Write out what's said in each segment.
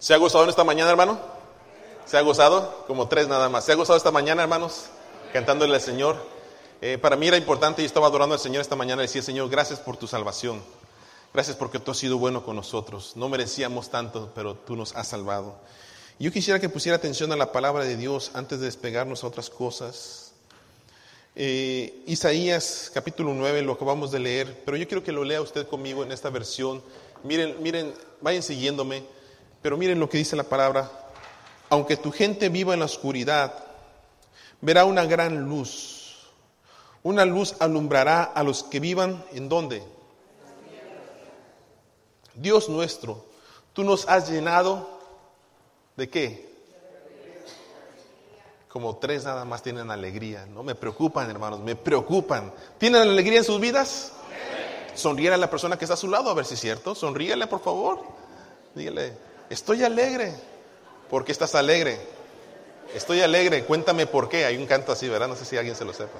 ¿Se ha gozado en esta mañana, hermano? ¿Se ha gozado? Como tres nada más. ¿Se ha gozado esta mañana, hermanos? Cantándole al Señor. Eh, para mí era importante, y estaba adorando al Señor esta mañana, decía, Señor, gracias por tu salvación. Gracias porque tú has sido bueno con nosotros. No merecíamos tanto, pero tú nos has salvado. Yo quisiera que pusiera atención a la palabra de Dios antes de despegarnos a otras cosas. Eh, Isaías capítulo 9 lo acabamos de leer, pero yo quiero que lo lea usted conmigo en esta versión. Miren, miren, vayan siguiéndome. Pero miren lo que dice la palabra. Aunque tu gente viva en la oscuridad, verá una gran luz. Una luz alumbrará a los que vivan en dónde? Dios nuestro, tú nos has llenado de qué? Como tres nada más tienen alegría. No me preocupan, hermanos, me preocupan. ¿Tienen alegría en sus vidas? Sonríe a la persona que está a su lado, a ver si es cierto. Sonríele, por favor. Dígale, Estoy alegre. ¿Por qué estás alegre? Estoy alegre. Cuéntame por qué. Hay un canto así, ¿verdad? No sé si alguien se lo sepa.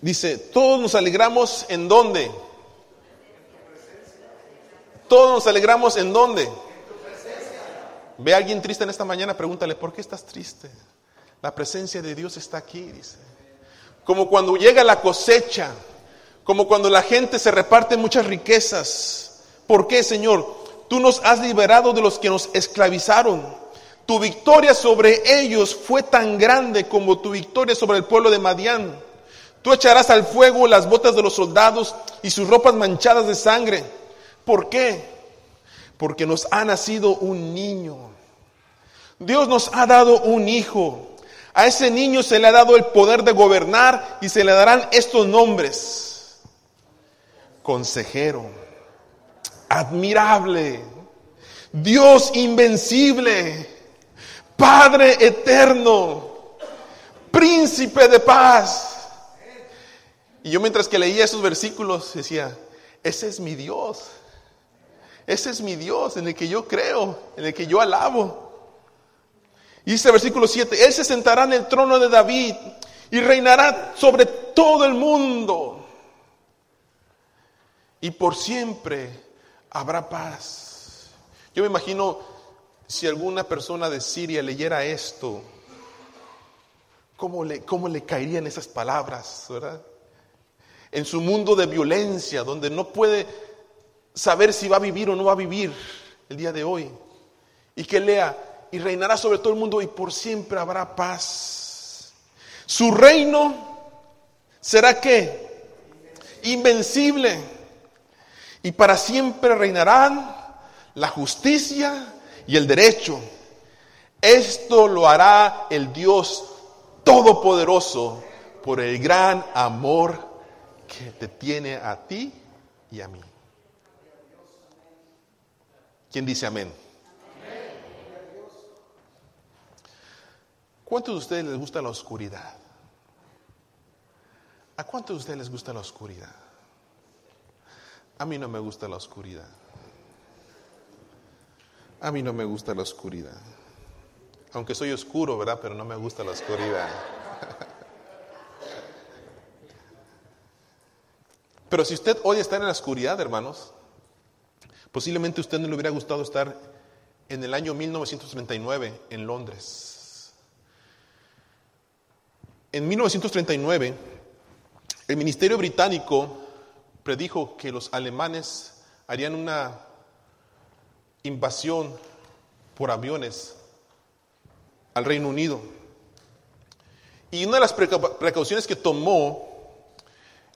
Dice, todos nos alegramos en dónde? Todos nos alegramos en dónde? Ve a alguien triste en esta mañana, pregúntale, ¿por qué estás triste? La presencia de Dios está aquí, dice. Como cuando llega la cosecha, como cuando la gente se reparte muchas riquezas. ¿Por qué, Señor? Tú nos has liberado de los que nos esclavizaron. Tu victoria sobre ellos fue tan grande como tu victoria sobre el pueblo de Madián. Tú echarás al fuego las botas de los soldados y sus ropas manchadas de sangre. ¿Por qué? Porque nos ha nacido un niño. Dios nos ha dado un hijo. A ese niño se le ha dado el poder de gobernar y se le darán estos nombres consejero, admirable, Dios invencible, Padre eterno, príncipe de paz. Y yo mientras que leía esos versículos decía, ese es mi Dios, ese es mi Dios en el que yo creo, en el que yo alabo. Dice el versículo 7, Él se sentará en el trono de David y reinará sobre todo el mundo y por siempre habrá paz. Yo me imagino si alguna persona de Siria leyera esto, ¿cómo le, cómo le caerían esas palabras, verdad? En su mundo de violencia, donde no puede saber si va a vivir o no va a vivir el día de hoy. Y que lea, y reinará sobre todo el mundo y por siempre habrá paz. Su reino será qué? Invencible y para siempre reinarán la justicia y el derecho. Esto lo hará el Dios Todopoderoso por el gran amor que te tiene a ti y a mí. ¿Quién dice amén? ¿Cuántos de ustedes les gusta la oscuridad? ¿A cuántos de ustedes les gusta la oscuridad? A mí no me gusta la oscuridad. A mí no me gusta la oscuridad. Aunque soy oscuro, ¿verdad? Pero no me gusta la oscuridad. Pero si usted odia estar en la oscuridad, hermanos, posiblemente usted no le hubiera gustado estar en el año 1939 en Londres. En 1939, el Ministerio Británico predijo que los alemanes harían una invasión por aviones al Reino Unido. Y una de las precauciones que tomó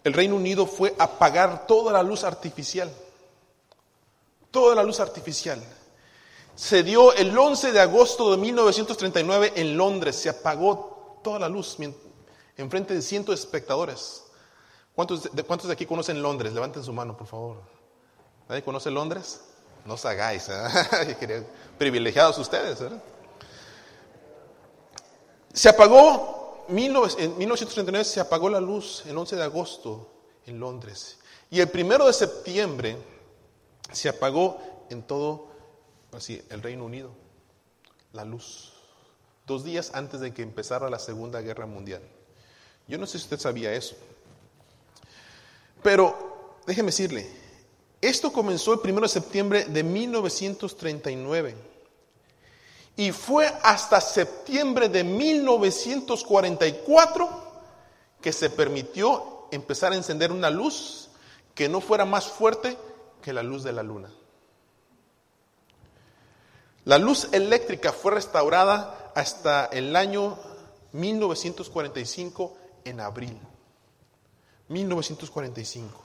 el Reino Unido fue apagar toda la luz artificial. Toda la luz artificial. Se dio el 11 de agosto de 1939 en Londres. Se apagó toda la luz en frente de cientos de espectadores. ¿Cuántos de, ¿Cuántos de aquí conocen Londres? Levanten su mano, por favor. ¿Nadie conoce Londres? No os hagáis. ¿eh? Privilegiados ustedes. ¿verdad? Se apagó, en 1939 se apagó la luz el 11 de agosto en Londres. Y el primero de septiembre se apagó en todo así, el Reino Unido la luz. Dos días antes de que empezara la Segunda Guerra Mundial. Yo no sé si usted sabía eso. Pero déjeme decirle, esto comenzó el 1 de septiembre de 1939 y fue hasta septiembre de 1944 que se permitió empezar a encender una luz que no fuera más fuerte que la luz de la luna. La luz eléctrica fue restaurada hasta el año 1945 en abril. 1945.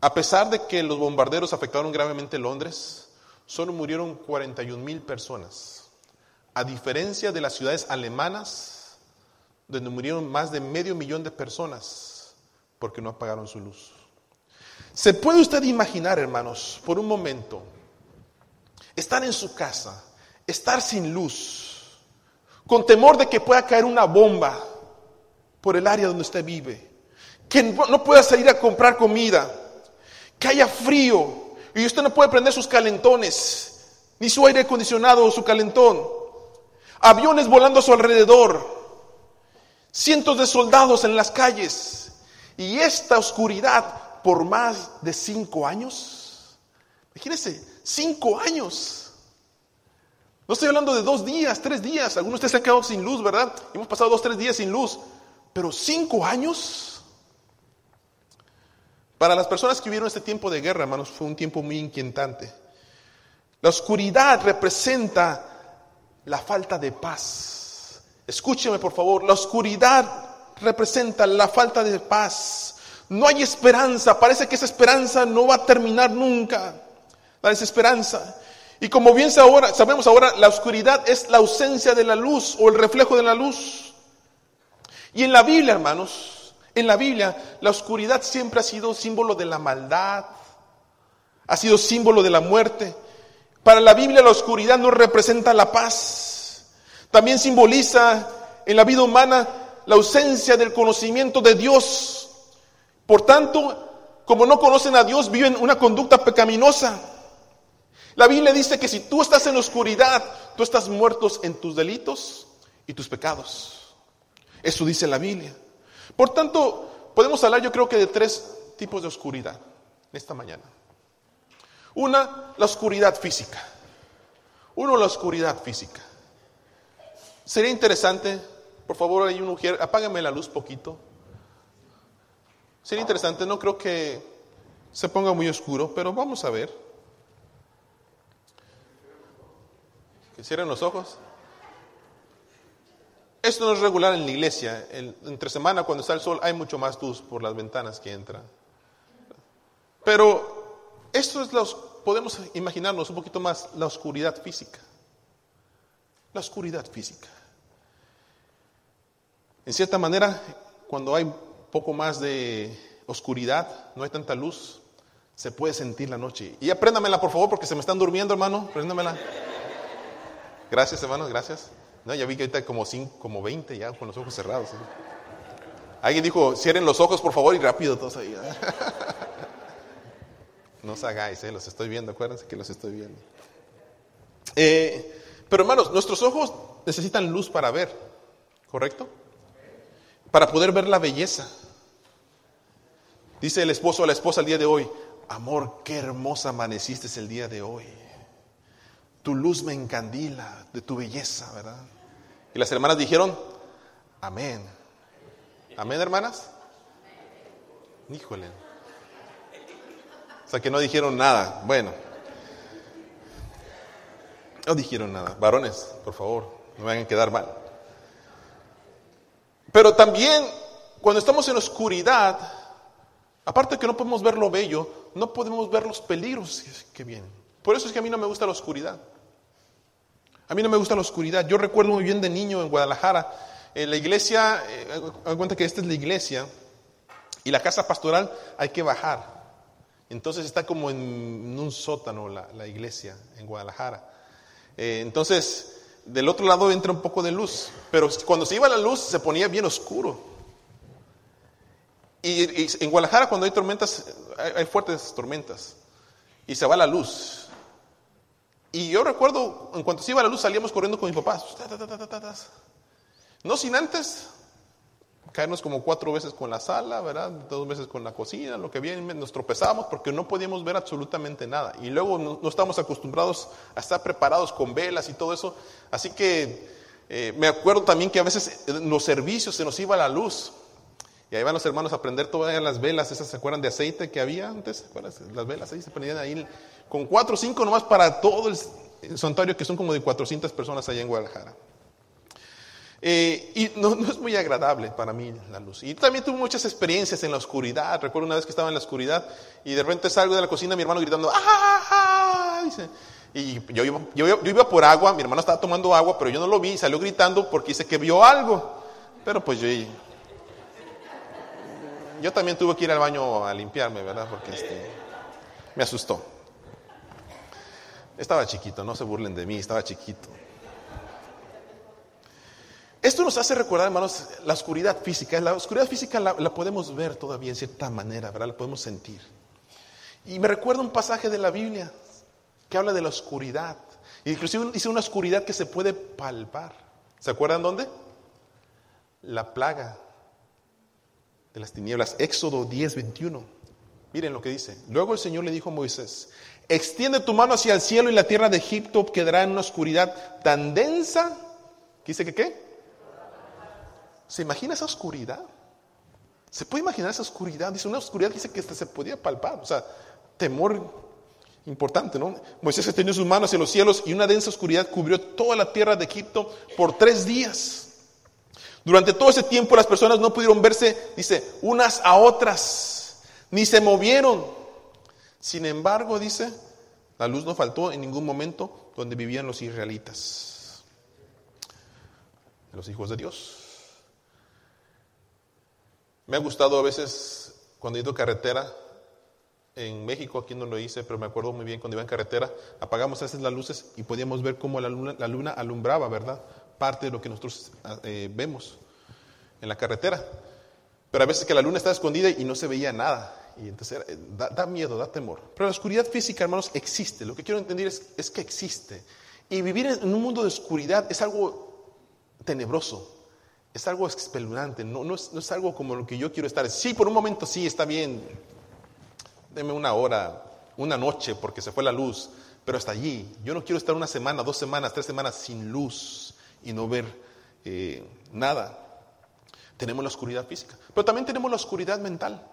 A pesar de que los bombarderos afectaron gravemente Londres, solo murieron 41 mil personas. A diferencia de las ciudades alemanas, donde murieron más de medio millón de personas porque no apagaron su luz. ¿Se puede usted imaginar, hermanos, por un momento, estar en su casa, estar sin luz, con temor de que pueda caer una bomba por el área donde usted vive, que no pueda salir a comprar comida, que haya frío y usted no puede prender sus calentones, ni su aire acondicionado o su calentón, aviones volando a su alrededor, cientos de soldados en las calles y esta oscuridad por más de cinco años. Imagínense, cinco años. No estoy hablando de dos días, tres días. Algunos de ustedes se han quedado sin luz, ¿verdad? Hemos pasado dos, tres días sin luz. Pero cinco años. Para las personas que vivieron este tiempo de guerra, hermanos, fue un tiempo muy inquietante. La oscuridad representa la falta de paz. Escúcheme, por favor. La oscuridad representa la falta de paz. No hay esperanza. Parece que esa esperanza no va a terminar nunca. La desesperanza. Y como bien sabemos ahora, la oscuridad es la ausencia de la luz o el reflejo de la luz. Y en la Biblia, hermanos, en la Biblia, la oscuridad siempre ha sido símbolo de la maldad, ha sido símbolo de la muerte. Para la Biblia la oscuridad no representa la paz. También simboliza en la vida humana la ausencia del conocimiento de Dios. Por tanto, como no conocen a Dios, viven una conducta pecaminosa. La Biblia dice que si tú estás en la oscuridad, tú estás muertos en tus delitos y tus pecados. Eso dice la Biblia. Por tanto, podemos hablar yo creo que de tres tipos de oscuridad esta mañana. Una, la oscuridad física. Uno, la oscuridad física. Sería interesante, por favor, hay un mujer, apágame la luz poquito. Sería interesante, no creo que se ponga muy oscuro, pero vamos a ver. Que cierren los ojos. Esto no es regular en la iglesia. entre semana, cuando está el sol, hay mucho más luz por las ventanas que entran. Pero esto es los, podemos imaginarnos un poquito más la oscuridad física. La oscuridad física. En cierta manera, cuando hay poco más de oscuridad, no hay tanta luz, se puede sentir la noche. Y apréndamela, por favor, porque se me están durmiendo, hermano. Apréndamela. Gracias, hermanos, gracias. No, ya vi que ahorita como, cinco, como 20 ya con los ojos cerrados. ¿eh? Alguien dijo, cierren los ojos por favor y rápido todos ahí. ¿eh? no os hagáis, ¿eh? los estoy viendo, acuérdense que los estoy viendo. Pero hermanos, nuestros ojos necesitan luz para ver, ¿correcto? Para poder ver la belleza. Dice el esposo a la esposa el día de hoy, amor, qué hermosa amaneciste el día de hoy. Tu luz me encandila de tu belleza, ¿verdad? Y las hermanas dijeron, amén. Amén, hermanas. Híjole. O sea que no dijeron nada. Bueno. No dijeron nada. Varones, por favor, no me hagan quedar mal. Pero también, cuando estamos en oscuridad, aparte que no podemos ver lo bello, no podemos ver los peligros que vienen. Por eso es que a mí no me gusta la oscuridad. A mí no me gusta la oscuridad. Yo recuerdo muy bien de niño en Guadalajara, en la iglesia, eh, cuenta que esta es la iglesia, y la casa pastoral hay que bajar. Entonces está como en un sótano la, iglesia en Guadalajara. Eh, entonces, del otro lado entra un poco de luz, pero cuando se iba la luz se ponía bien oscuro. Y, en Guadalajara cuando hay tormentas, hay fuertes tormentas, y se va la luz. Y yo recuerdo, en cuanto se iba la luz, salíamos corriendo con mis papás. No sin antes caernos como cuatro veces con la sala, ¿verdad? Dos veces con la cocina, lo que viene, nos tropezamos porque no podíamos ver absolutamente nada. Y luego no, no estamos acostumbrados a estar preparados con velas y todo eso. Así que eh, me acuerdo también que a veces en los servicios se nos iba la luz. Y ahí van los hermanos a prender todas las velas, esas se acuerdan de aceite que había antes, las velas ahí se prendían ahí con cuatro o cinco nomás para todo el, santuario que son como de 400 personas allá en Guadalajara. Eh, y no, es muy agradable para mí la luz. Y también tuve muchas experiencias en la oscuridad. Recuerdo una vez que estaba en la oscuridad y de repente salgo de la cocina, mi hermano gritando, ¡ah! ah, ah" dice, y yo iba, yo, iba por agua, mi hermano estaba tomando agua, pero yo no lo vi, salió gritando porque dice que vio algo. Pero pues yo, yo también tuve que ir al baño a limpiarme, ¿verdad? Porque este, me asustó. Estaba chiquito, no se burlen de mí, estaba chiquito. Esto nos hace recordar, hermanos, la oscuridad física. La oscuridad física la, podemos ver todavía en cierta manera, ¿verdad? La podemos sentir. Y me recuerda un pasaje de la Biblia que habla de la oscuridad. Inclusive dice una oscuridad que se puede palpar. ¿Se acuerdan dónde? La plaga de las tinieblas. Éxodo 10, 21. Miren lo que dice. Luego el Señor le dijo a Moisés, extiende tu mano hacia el cielo y la tierra de Egipto quedará en una oscuridad tan densa. ¿Qué dice que qué? ¿Se imagina esa oscuridad? ¿Se puede imaginar esa oscuridad? Dice una oscuridad dice que se podía palpar. O sea, temor importante, ¿no? Moisés extendió sus manos hacia los cielos y una densa oscuridad cubrió toda la tierra de Egipto por tres días. Durante todo ese tiempo las personas no pudieron verse, dice, unas a otras, ni se movieron. Sin embargo, dice, la luz no faltó en ningún momento donde vivían los israelitas, los hijos de Dios. Me ha gustado a veces cuando he ido carretera en México, aquí no lo hice, pero me acuerdo muy bien cuando iba en carretera, apagamos a veces las luces y podíamos ver cómo la luna, la luna alumbraba, ¿verdad? Parte de lo que nosotros eh, vemos en la carretera. Pero a veces que la luna estaba escondida y no se veía nada. Y entonces eh, da, miedo, da temor. Pero la oscuridad física, hermanos, existe. Lo que quiero entender es, que existe. Y vivir en un mundo de oscuridad es algo tenebroso es algo espeluznante, no, no, es, no, es, algo como lo que yo quiero estar. Sí, por un momento sí, está bien, deme una hora, una noche, porque se fue la luz, pero hasta allí. Yo no quiero estar una semana, dos semanas, tres semanas sin luz y no ver eh, nada. Tenemos la oscuridad física, pero también tenemos la oscuridad mental.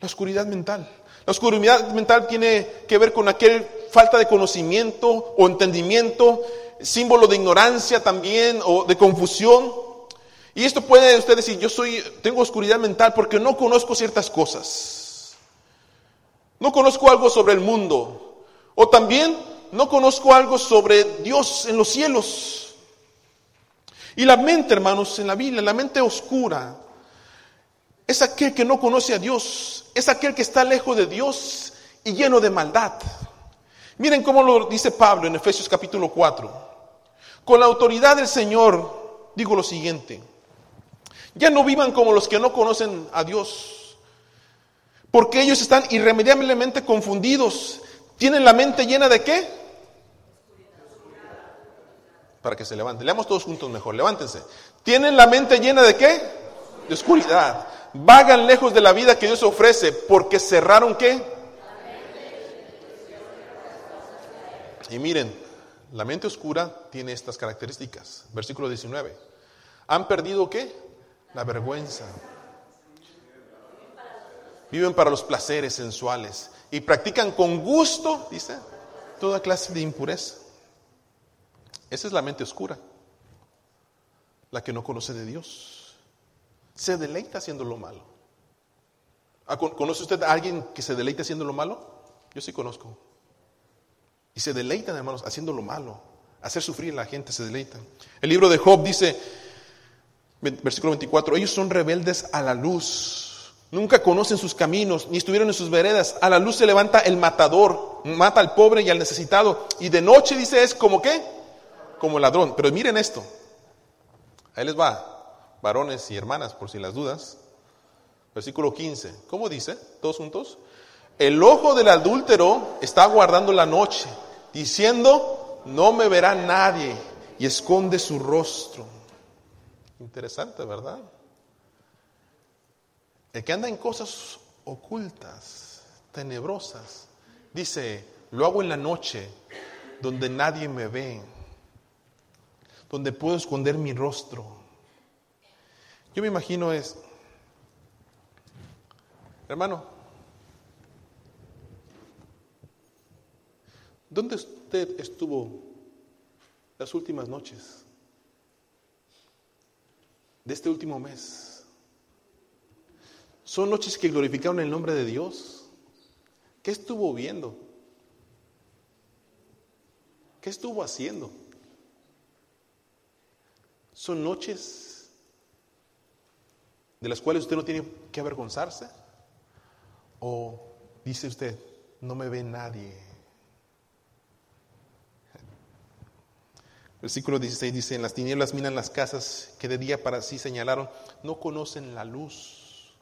La oscuridad mental. La oscuridad mental tiene que ver con aquel falta de conocimiento o entendimiento símbolo de ignorancia también o de confusión. Y esto puede usted decir, yo soy, tengo oscuridad mental porque no conozco ciertas cosas. No conozco algo sobre el mundo. O también no conozco algo sobre Dios en los cielos. Y la mente, hermanos, en la Biblia, la mente oscura, es aquel que no conoce a Dios, es aquel que está lejos de Dios y lleno de maldad. Miren cómo lo dice Pablo en Efesios capítulo 4. Con la autoridad del Señor digo lo siguiente. Ya no vivan como los que no conocen a Dios, porque ellos están irremediablemente confundidos. ¿Tienen la mente llena de qué? Para que se levanten. Leamos todos juntos mejor. Levántense. ¿Tienen la mente llena de qué? De oscuridad. Vagan lejos de la vida que Dios ofrece porque cerraron qué? Y miren, la mente oscura tiene estas características. Versículo 19. ¿Han perdido qué? La vergüenza. Viven para los placeres sensuales y practican con gusto, dice, toda clase de impureza. Esa es la mente oscura, la que no conoce de Dios. Se deleita haciendo lo malo. Ah, ¿Conoce usted a alguien que se deleita haciendo lo malo? Yo sí conozco. Y se deleitan, hermanos, haciendo lo malo. Hacer sufrir a la gente, se deleitan. El libro de Job dice, versículo 24, ellos son rebeldes a la luz. Nunca conocen sus caminos, ni estuvieron en sus veredas. A la luz se levanta el matador, mata al pobre y al necesitado. Y de noche, dice, es como qué? Como ladrón. Pero miren esto. Ahí les va, varones y hermanas, por si las dudas. Versículo 15. ¿Cómo dice? ¿Todos juntos? El ojo del adúltero está guardando la noche, diciendo, no me verá nadie, y esconde su rostro. Interesante, ¿verdad? El que anda en cosas ocultas, tenebrosas, dice, lo hago en la noche, donde nadie me ve, donde puedo esconder mi rostro. Yo me imagino es, hermano, ¿dónde usted estuvo las últimas noches de este último mes? ¿Son noches que glorificaron el nombre de Dios? ¿Qué estuvo viendo? ¿Qué estuvo haciendo? Son noches de las cuales usted no tiene que avergonzarse. ¿O dice usted, no me ve nadie? Versículo 16 dice, en las tinieblas miran las casas que de día para sí señalaron, no conocen la luz.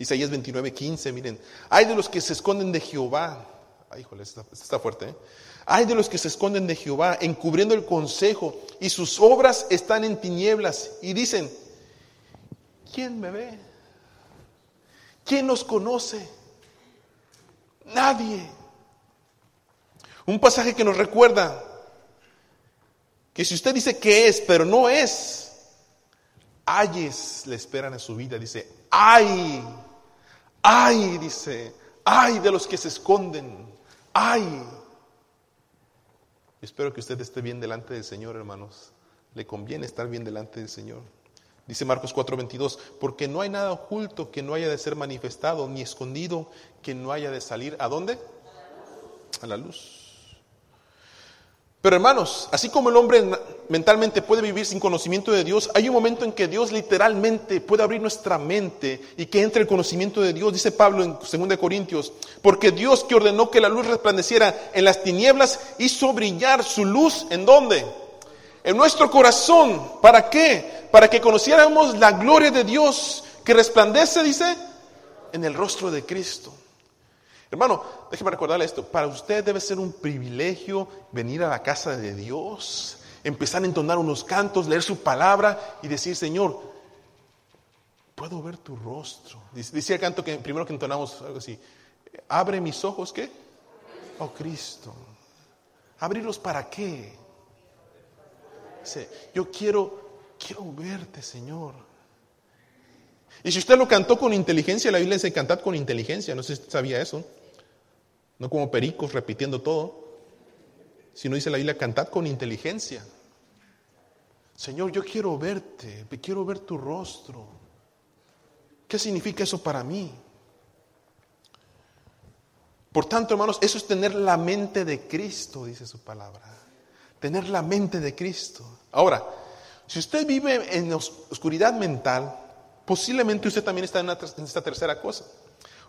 Isaías 29, 15, miren, hay de los que se esconden de Jehová. Ay, híjole, está, está fuerte. ¿eh? Hay de los que se esconden de Jehová, encubriendo el consejo, y sus obras están en tinieblas. Y dicen, ¿quién me ve? ¿Quién nos conoce? Nadie. Un pasaje que nos recuerda que si usted dice que es, pero no es, ayes le esperan en su vida. Dice, ay, ay, dice, ay de los que se esconden, ay. Espero que usted esté bien delante del Señor, hermanos. Le conviene estar bien delante del Señor. Dice Marcos 4:22, porque no hay nada oculto que no haya de ser manifestado, ni escondido que no haya de salir. ¿A dónde? A la luz. Pero hermanos, así como el hombre mentalmente puede vivir sin conocimiento de Dios, hay un momento en que Dios literalmente puede abrir nuestra mente y que entre el conocimiento de Dios, dice Pablo en 2 Corintios, porque Dios que ordenó que la luz resplandeciera en las tinieblas hizo brillar su luz en dónde? En nuestro corazón. ¿Para qué? Para que conociéramos la gloria de Dios que resplandece, dice, en el rostro de Cristo. Hermano, déjeme recordarle esto. Para usted debe ser un privilegio venir a la casa de Dios, empezar a entonar unos cantos, leer su palabra y decir, Señor, puedo ver tu rostro. Dice el canto que primero que entonamos algo así. Abre mis ojos, ¿qué? Oh Cristo. ¿Abrirlos para qué? Yo quiero, quiero verte, Señor. Y si usted lo cantó con inteligencia, la Biblia dice cantad con inteligencia. No sé si sabía eso. No como pericos repitiendo todo, sino dice la Biblia, cantad con inteligencia. Señor, yo quiero verte, quiero ver tu rostro. ¿Qué significa eso para mí? Por tanto, hermanos, eso es tener la mente de Cristo, dice su palabra. Tener la mente de Cristo. Ahora, si usted vive en oscuridad mental, posiblemente usted también está en, esta tercera cosa,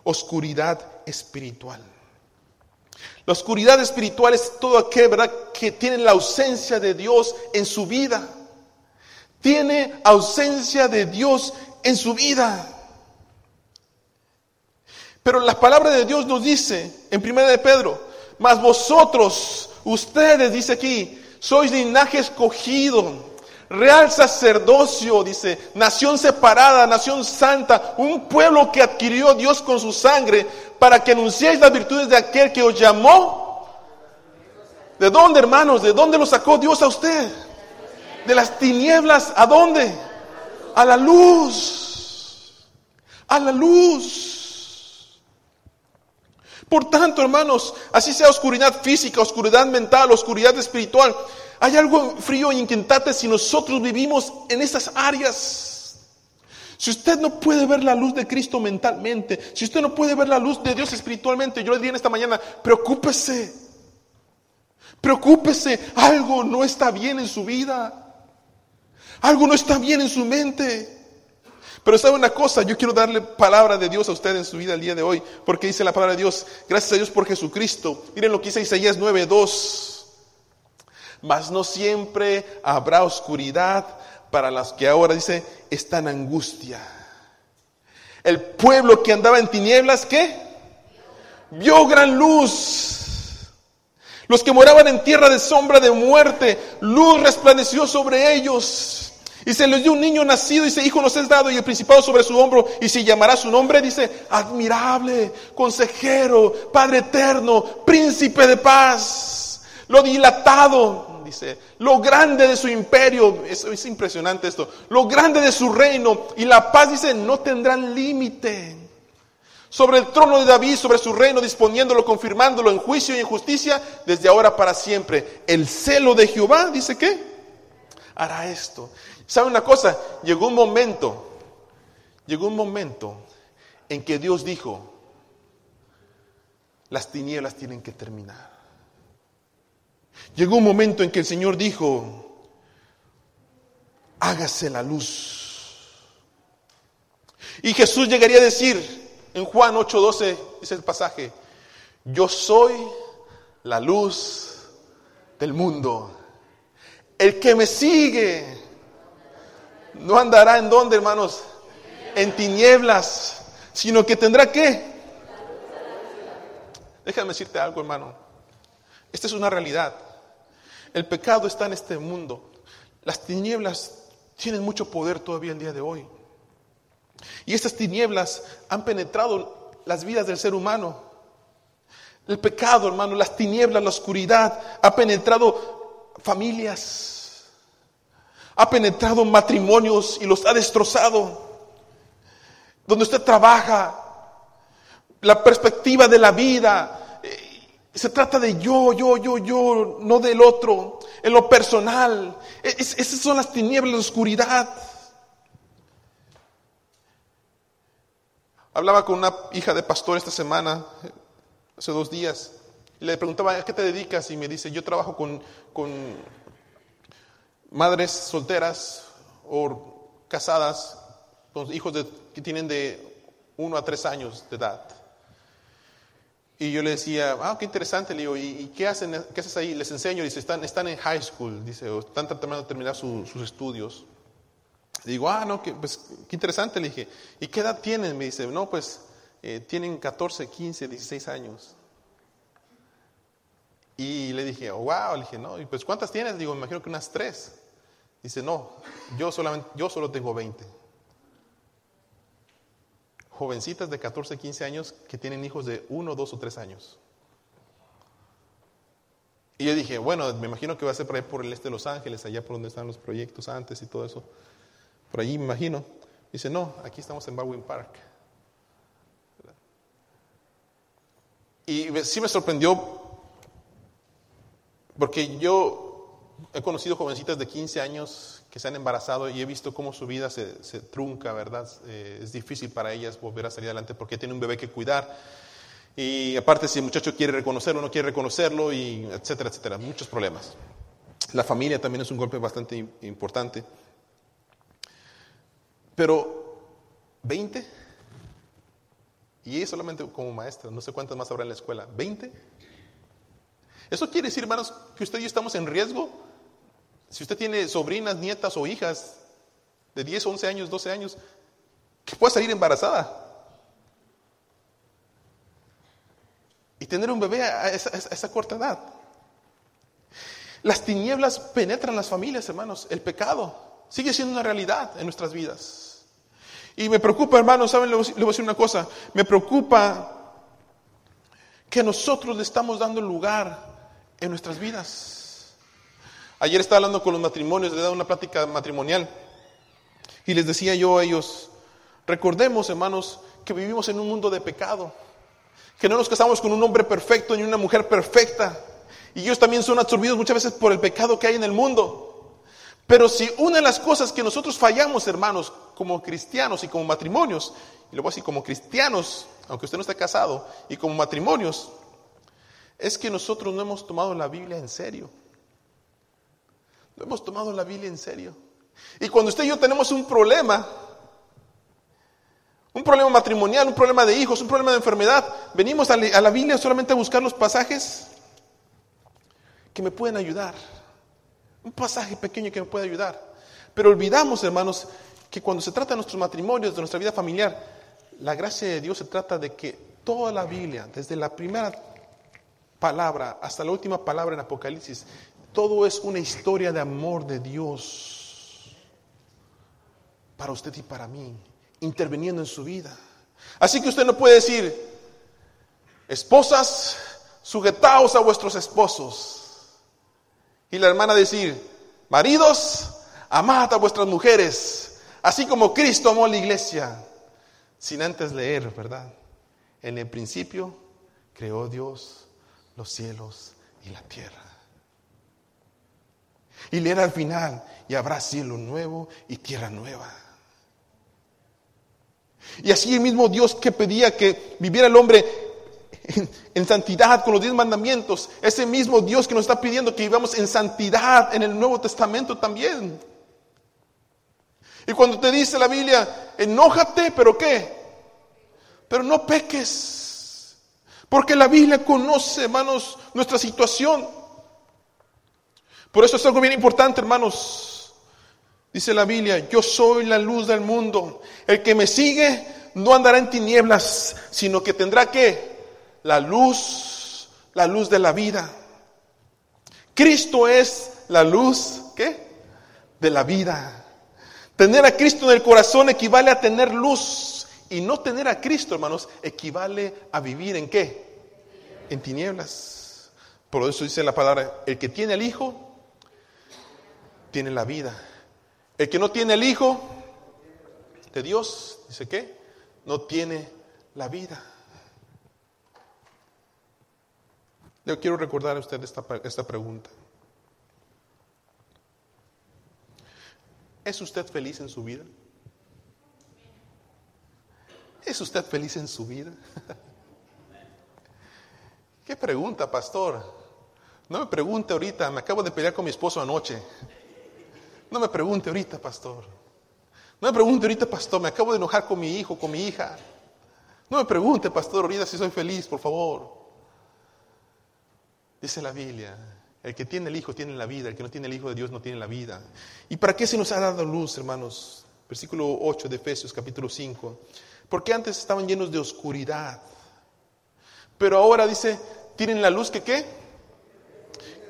oscuridad espiritual. La oscuridad espiritual es todo aquel que tiene la ausencia de Dios en su vida. Tiene ausencia de Dios en su vida. Pero la palabra de Dios nos dice en primera de Pedro, mas vosotros, ustedes, dice aquí, sois linaje escogido, real sacerdocio, dice, nación separada, nación santa, un pueblo que adquirió Dios con su sangre, para que anunciéis las virtudes de aquel que os llamó. ¿De dónde, hermanos? ¿De dónde lo sacó Dios a usted? De las tinieblas, ¿a dónde? A la luz. A la luz. Por tanto, hermanos, así sea oscuridad física, oscuridad mental, oscuridad espiritual, hay algo frío e inquietante si nosotros vivimos en esas áreas. Si usted no puede ver la luz de Cristo mentalmente, si usted no puede ver la luz de Dios espiritualmente, yo le dije en esta mañana, preocúpese, preocúpese, algo no está bien en su vida, algo no está bien en su mente. Pero sabe una cosa, yo quiero darle palabra de Dios a usted en su vida el día de hoy, porque dice la palabra de Dios, gracias a Dios por Jesucristo. Miren lo que dice Isaías 9:2. Mas no siempre habrá oscuridad para las que ahora dice están angustia. El pueblo que andaba en tinieblas, ¿qué? Vio gran luz. Los que moraban en tierra de sombra de muerte, luz resplandeció sobre ellos. Y se les dio un niño nacido, dice, hijo nos es dado y el principado sobre su hombro, y se llamará su nombre, dice, admirable, consejero, Padre eterno, príncipe de paz, lo dilatado, dice, lo grande de su imperio, es, es impresionante esto, lo grande de su reino y la paz, dice, no tendrán límite. Sobre el trono de David, sobre su reino, disponiéndolo, confirmándolo en juicio y en justicia, desde ahora para siempre. El celo de Jehová, dice que, hará esto. ¿Sabe una cosa? Llegó un momento, llegó un momento en que Dios dijo, las tinieblas tienen que terminar. Llegó un momento en que el Señor dijo, hágase la luz. Y Jesús llegaría a decir en Juan 8:12, dice el pasaje, yo soy la luz del mundo. El que me sigue no andará en donde, hermanos, en tinieblas, sino que tendrá que. Déjame decirte algo, hermano. Esta es una realidad. El pecado está en este mundo. Las tinieblas tienen mucho poder todavía el día de hoy. Y estas tinieblas han penetrado las vidas del ser humano. El pecado, hermano, las tinieblas, la oscuridad ha penetrado familias, ha penetrado matrimonios y los ha destrozado. Donde usted trabaja, la perspectiva de la vida, eh, se trata de yo, yo, yo, yo, no del otro, en lo personal. esas son las tinieblas, la oscuridad. Hablaba con una hija de pastor esta semana, hace dos días, le preguntaba, ¿a qué te dedicas? Y me dice, yo trabajo con, con madres solteras o casadas, con hijos de, que tienen de uno a tres años de edad. Y yo le decía, ah, qué interesante, le digo, ¿y, qué, hacen, qué haces ahí? Les enseño, dice, están, están en high school, dice, o están tratando de terminar sus estudios. Digo, ah, no, que, pues qué interesante, le dije. ¿Y qué edad tienen? Me dice, no, pues eh, tienen 14, 15, 16 años. Y le dije, oh, wow, le dije, no, y pues ¿cuántas tienes? Digo, me imagino que unas tres. Dice, no, yo, solamente, yo solo tengo 20. Jovencitas de 14, 15 años que tienen hijos de 1, 2 o 3 años. Y yo dije, bueno, me imagino que va a ser por ahí por el este de Los Ángeles, allá por donde están los proyectos antes y todo eso por allí me imagino. Dice, no, aquí estamos en Baldwin Park. Y sí me sorprendió porque yo he conocido jovencitas de 15 años que se han embarazado y he visto cómo su vida se, trunca, ¿verdad? Eh, es difícil para ellas volver a salir adelante porque tiene un bebé que cuidar. Y aparte si el muchacho quiere reconocerlo no quiere reconocerlo, y etcétera, etcétera, muchos problemas. La familia también es un golpe bastante importante. Pero 20, y solamente como maestra, no sé cuántas más habrá en la escuela, 20. Eso quiere decir, hermanos, que usted y yo estamos en riesgo. Si usted tiene sobrinas, nietas o hijas de 10, 11 años, 12 años, que pueda salir embarazada. Y tener un bebé a esa, corta edad. Las tinieblas penetran las familias, hermanos. El pecado sigue siendo una realidad en nuestras vidas. Y me preocupa, hermano, ¿saben? Le voy a decir una cosa. Me preocupa que nosotros le estamos dando lugar en nuestras vidas. Ayer estaba hablando con los matrimonios, le he dado una plática matrimonial. Y les decía yo a ellos, recordemos, hermanos, que vivimos en un mundo de pecado. Que no nos casamos con un hombre perfecto ni una mujer perfecta. Y ellos también son absorbidos muchas veces por el pecado que hay en el mundo. Pero si una de las cosas que nosotros fallamos, hermanos, como cristianos y como matrimonios, y lo voy a decir como cristianos, aunque usted no esté casado, y como matrimonios, es que nosotros no hemos tomado la Biblia en serio. No hemos tomado la Biblia en serio. Y cuando usted y yo tenemos un problema, un problema matrimonial, un problema de hijos, un problema de enfermedad, venimos a la Biblia solamente a buscar los pasajes que me pueden ayudar. Un pasaje pequeño que me puede ayudar. Pero olvidamos, hermanos, que cuando se trata de nuestros matrimonios, de nuestra vida familiar, la gracia de Dios se trata de que toda la Biblia, desde la primera palabra hasta la última palabra en Apocalipsis, todo es una historia de amor de Dios. para usted y para mí, interviniendo en su vida. Así que usted no puede decir, esposas, sujetaos a vuestros esposos. Y la hermana decir, maridos, amad a vuestras mujeres, así como Cristo amó a la iglesia, sin antes leer, ¿verdad? En el principio creó Dios los cielos y la tierra. Y leer al final, y habrá cielo nuevo y tierra nueva. Y así el mismo Dios que pedía que viviera el hombre en, santidad con los diez mandamientos, ese mismo Dios que nos está pidiendo que vivamos en santidad en el Nuevo Testamento también. Y cuando te dice la Biblia, enójate, pero ¿qué? Pero no peques. Porque la Biblia conoce, hermanos, nuestra situación. Por eso es algo bien importante, hermanos. Dice la Biblia, yo soy la luz del mundo. El que me sigue no andará en tinieblas, sino que tendrá que la luz, la luz de la vida. Cristo es la luz, ¿qué? De la vida. Tener a Cristo en el corazón equivale a tener luz. Y no tener a Cristo, hermanos, equivale a vivir en qué? En tinieblas. Por eso dice la palabra, el que tiene el Hijo, tiene la vida. El que no tiene el Hijo de Dios, dice qué? No tiene la vida. Le quiero recordar a usted esta, esta pregunta. ¿Es usted feliz en su vida? ¿Es usted feliz en su vida? ¿Qué pregunta, pastor? No me pregunte ahorita, me acabo de pelear con mi esposo anoche. No me pregunte ahorita, pastor. No me pregunte ahorita, pastor, me acabo de enojar con mi hijo, con mi hija. No me pregunte, pastor, ahorita si soy feliz, por favor. Dice la Biblia, el que tiene el Hijo tiene la vida, el que no tiene el Hijo de Dios no tiene la vida. ¿Y para qué se nos ha dado luz, hermanos? Versículo 8 de Efesios capítulo 5. Porque antes estaban llenos de oscuridad. Pero ahora dice, tienen la luz que qué?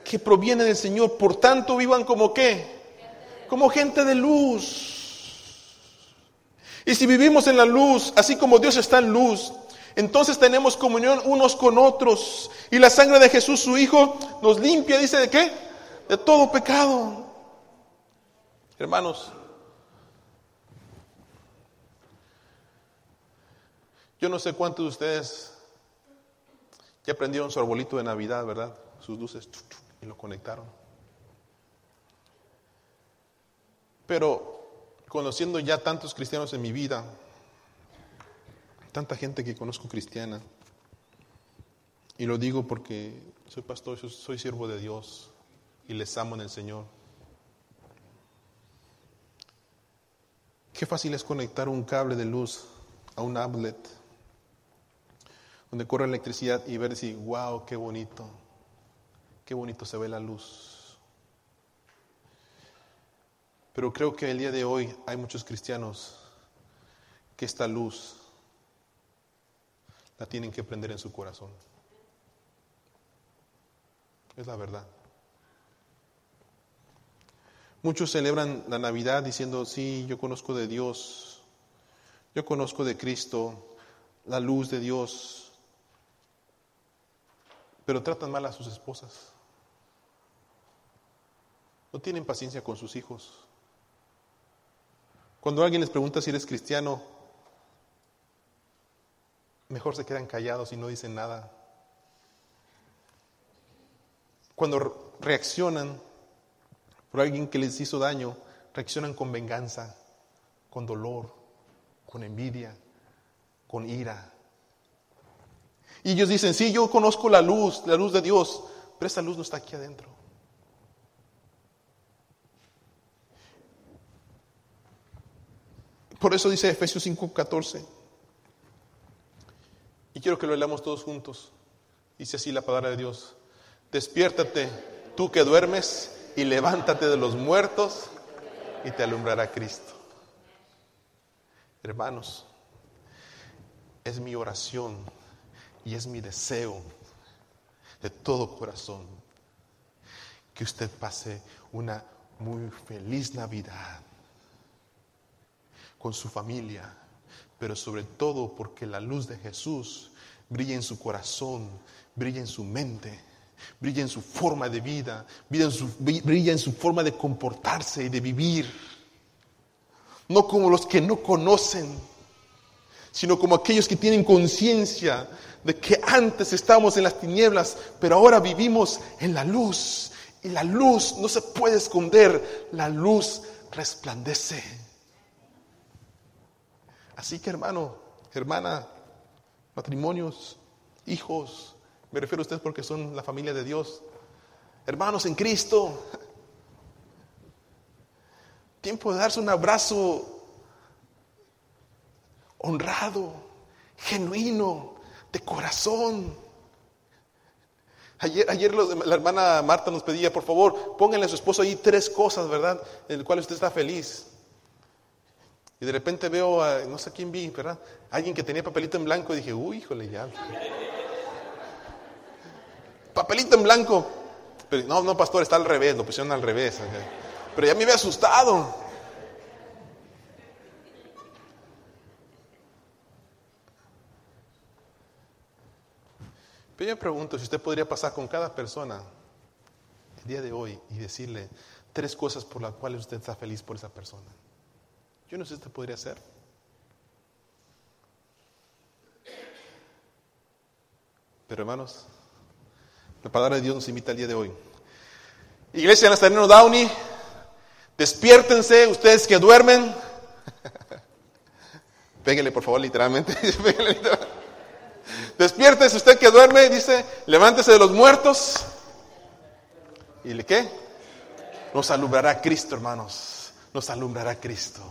Que proviene del Señor. Por tanto, vivan como qué? Como gente de luz. Y si vivimos en la luz, así como Dios está en luz, entonces tenemos comunión unos con otros. Y la sangre de Jesús, su Hijo, nos limpia, dice, ¿de qué? De todo pecado. Hermanos, yo no sé cuántos de ustedes ya prendieron su arbolito de Navidad, ¿verdad? Sus luces y lo conectaron. Pero conociendo ya tantos cristianos en mi vida, tanta gente que conozco cristiana. Y lo digo porque soy pastor, soy siervo de Dios y les amo en el Señor. Qué fácil es conectar un cable de luz a un outlet donde corre electricidad y ver si, wow, qué bonito, qué bonito se ve la luz. Pero creo que el día de hoy hay muchos cristianos que esta luz la tienen que prender en su corazón. Es la verdad. Muchos celebran la Navidad diciendo, sí, yo conozco de Dios, yo conozco de Cristo, la luz de Dios, pero tratan mal a sus esposas. No tienen paciencia con sus hijos. Cuando alguien les pregunta si eres cristiano, mejor se quedan callados y no dicen nada. Cuando reaccionan por alguien que les hizo daño, reaccionan con venganza, con dolor, con envidia, con ira. Y ellos dicen, sí, yo conozco la luz, la luz de Dios, pero esa luz no está aquí adentro. Por eso dice Efesios 5:14. Y quiero que lo leamos todos juntos. Dice así la palabra de Dios. Despiértate, tú que duermes, y levántate de los muertos y te alumbrará Cristo. Hermanos, es mi oración y es mi deseo de todo corazón que usted pase una muy feliz Navidad. con su familia, pero sobre todo porque la luz de Jesús brilla en su corazón, brilla en su mente, brilla en su forma de vida, brilla en su, brilla en su forma de comportarse y de vivir. No como los que no conocen, sino como aquellos que tienen conciencia de que antes estábamos en las tinieblas, pero ahora vivimos en la luz. Y la luz no se puede esconder, la luz resplandece. Así que hermano, hermana, matrimonios, hijos, me refiero a ustedes porque son la familia de Dios, hermanos en Cristo, tiempo de darse un abrazo honrado, genuino, de corazón. Ayer, ayer la hermana Marta nos pedía, por favor, pónganle a su esposo ahí tres cosas, ¿verdad? En las cuales usted está feliz. Y de repente veo a, no sé quién vi, ¿verdad? Alguien que tenía papelito en blanco y dije, uy, híjole, ya. papelito en blanco. Pero, no, no, pastor, está al revés, lo pusieron al revés. Pero ya me había asustado. Yo me pregunto si usted podría pasar con cada persona el día de hoy y decirle tres cosas por las cuales usted está feliz por esa persona. Yo no sé si usted podría hacer. Pero hermanos, la palabra de Dios nos invita el día de hoy. Iglesia Nazareno Downey, despiértense ustedes que duermen. Pégale por favor literalmente. Despiértese usted que duerme, dice, levántese de los muertos. ¿Y le qué? Nos alumbrará Cristo, hermanos. Nos alumbrará Cristo.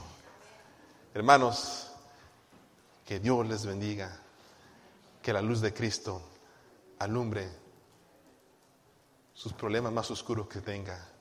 Hermanos, que Dios les bendiga, que la luz de Cristo alumbre sus problemas más oscuros que tenga